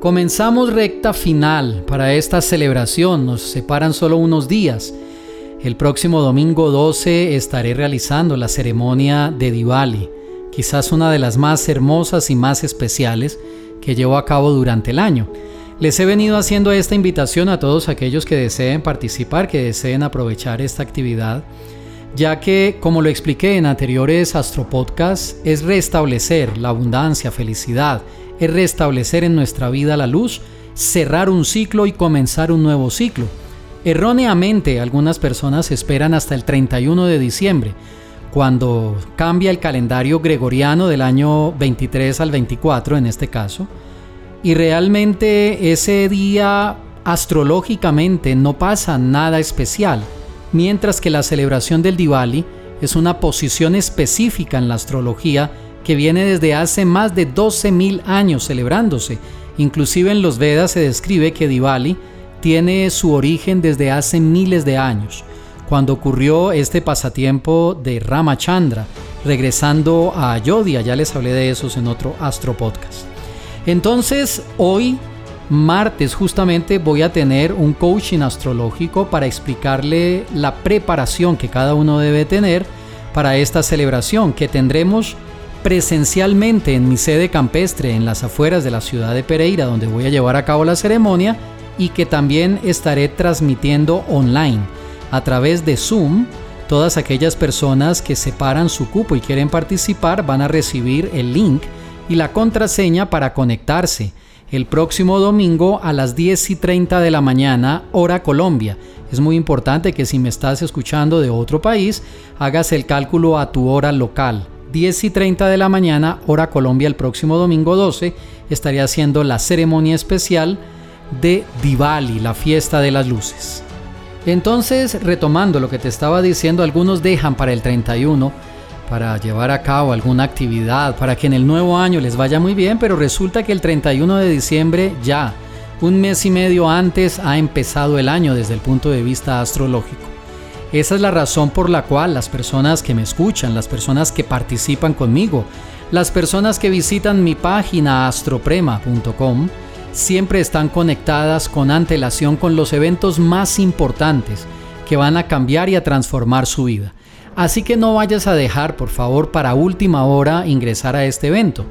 Comenzamos recta final para esta celebración, nos separan solo unos días. El próximo domingo 12 estaré realizando la ceremonia de Diwali, quizás una de las más hermosas y más especiales que llevo a cabo durante el año. Les he venido haciendo esta invitación a todos aquellos que deseen participar, que deseen aprovechar esta actividad, ya que, como lo expliqué en anteriores astropodcasts, es restablecer la abundancia, felicidad, es restablecer en nuestra vida la luz, cerrar un ciclo y comenzar un nuevo ciclo. Erróneamente, algunas personas esperan hasta el 31 de diciembre, cuando cambia el calendario gregoriano del año 23 al 24 en este caso, y realmente ese día astrológicamente no pasa nada especial, mientras que la celebración del Diwali es una posición específica en la astrología que viene desde hace más de 12.000 años celebrándose. Inclusive en los Vedas se describe que Diwali tiene su origen desde hace miles de años, cuando ocurrió este pasatiempo de Ramachandra, regresando a Ayodhya, ya les hablé de esos en otro Astro Podcast. Entonces, hoy, martes, justamente voy a tener un coaching astrológico para explicarle la preparación que cada uno debe tener para esta celebración que tendremos presencialmente en mi sede campestre en las afueras de la ciudad de Pereira, donde voy a llevar a cabo la ceremonia y que también estaré transmitiendo online a través de Zoom. Todas aquellas personas que separan su cupo y quieren participar van a recibir el link y la contraseña para conectarse el próximo domingo a las 10 y 30 de la mañana, hora Colombia. Es muy importante que si me estás escuchando de otro país, hagas el cálculo a tu hora local. 10 y 30 de la mañana, hora Colombia, el próximo domingo 12, estaría haciendo la ceremonia especial de Diwali, la fiesta de las luces. Entonces, retomando lo que te estaba diciendo, algunos dejan para el 31 para llevar a cabo alguna actividad, para que en el nuevo año les vaya muy bien, pero resulta que el 31 de diciembre ya, un mes y medio antes, ha empezado el año desde el punto de vista astrológico. Esa es la razón por la cual las personas que me escuchan, las personas que participan conmigo, las personas que visitan mi página astroprema.com, siempre están conectadas con antelación con los eventos más importantes que van a cambiar y a transformar su vida. Así que no vayas a dejar, por favor, para última hora ingresar a este evento.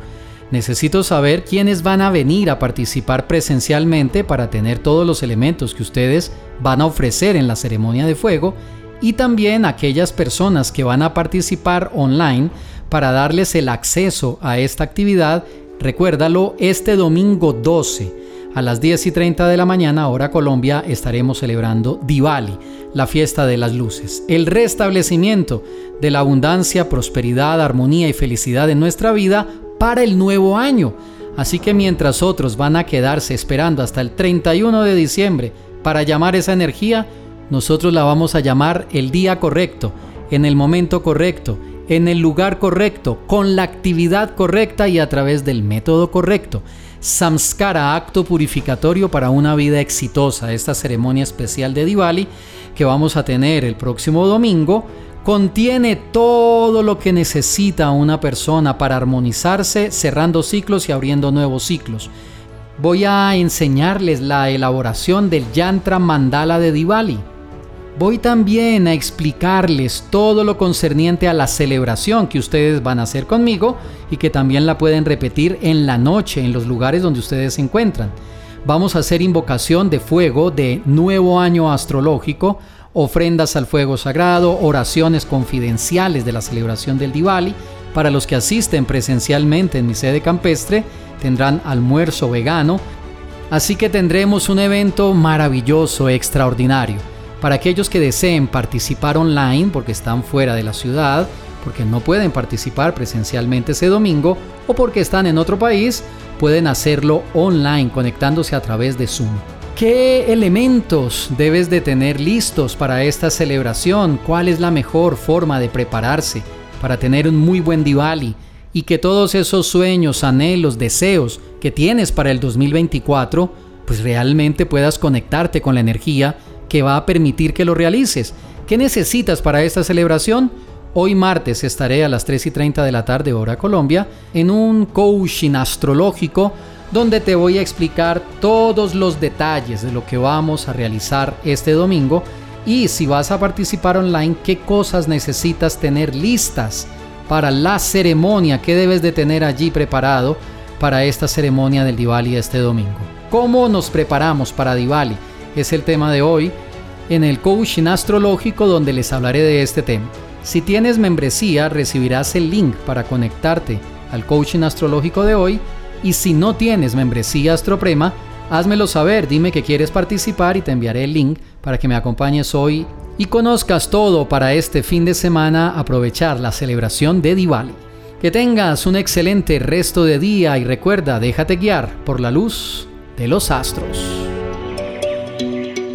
Necesito saber quiénes van a venir a participar presencialmente para tener todos los elementos que ustedes van a ofrecer en la ceremonia de fuego y también aquellas personas que van a participar online para darles el acceso a esta actividad. Recuérdalo, este domingo 12 a las 10 y 30 de la mañana, hora Colombia, estaremos celebrando Diwali, la fiesta de las luces, el restablecimiento de la abundancia, prosperidad, armonía y felicidad en nuestra vida para el nuevo año. Así que mientras otros van a quedarse esperando hasta el 31 de diciembre para llamar esa energía, nosotros la vamos a llamar el día correcto, en el momento correcto, en el lugar correcto, con la actividad correcta y a través del método correcto. Samskara, acto purificatorio para una vida exitosa. Esta ceremonia especial de Diwali que vamos a tener el próximo domingo contiene todo lo que necesita una persona para armonizarse, cerrando ciclos y abriendo nuevos ciclos voy a enseñarles la elaboración del yantra mandala de Diwali. Voy también a explicarles todo lo concerniente a la celebración que ustedes van a hacer conmigo y que también la pueden repetir en la noche en los lugares donde ustedes se encuentran. Vamos a hacer invocación de fuego de nuevo año astrológico, ofrendas al fuego sagrado, oraciones confidenciales de la celebración del Diwali. Para los que asisten presencialmente en mi sede campestre, tendrán almuerzo vegano, así que tendremos un evento maravilloso, extraordinario. Para aquellos que deseen participar online porque están fuera de la ciudad, porque no pueden participar presencialmente ese domingo o porque están en otro país, pueden hacerlo online conectándose a través de Zoom. ¿Qué elementos debes de tener listos para esta celebración? ¿Cuál es la mejor forma de prepararse para tener un muy buen Diwali? y que todos esos sueños, anhelos, deseos que tienes para el 2024, pues realmente puedas conectarte con la energía que va a permitir que lo realices. ¿Qué necesitas para esta celebración? Hoy martes estaré a las 3 y 30 de la tarde hora Colombia en un coaching astrológico donde te voy a explicar todos los detalles de lo que vamos a realizar este domingo y si vas a participar online, qué cosas necesitas tener listas para la ceremonia que debes de tener allí preparado para esta ceremonia del Diwali este domingo. ¿Cómo nos preparamos para Diwali? Es el tema de hoy en el coaching astrológico donde les hablaré de este tema. Si tienes membresía, recibirás el link para conectarte al coaching astrológico de hoy y si no tienes membresía Astroprema, házmelo saber, dime que quieres participar y te enviaré el link para que me acompañes hoy y conozcas todo para este fin de semana aprovechar la celebración de Diwali. Que tengas un excelente resto de día y recuerda, déjate guiar por la luz de los astros.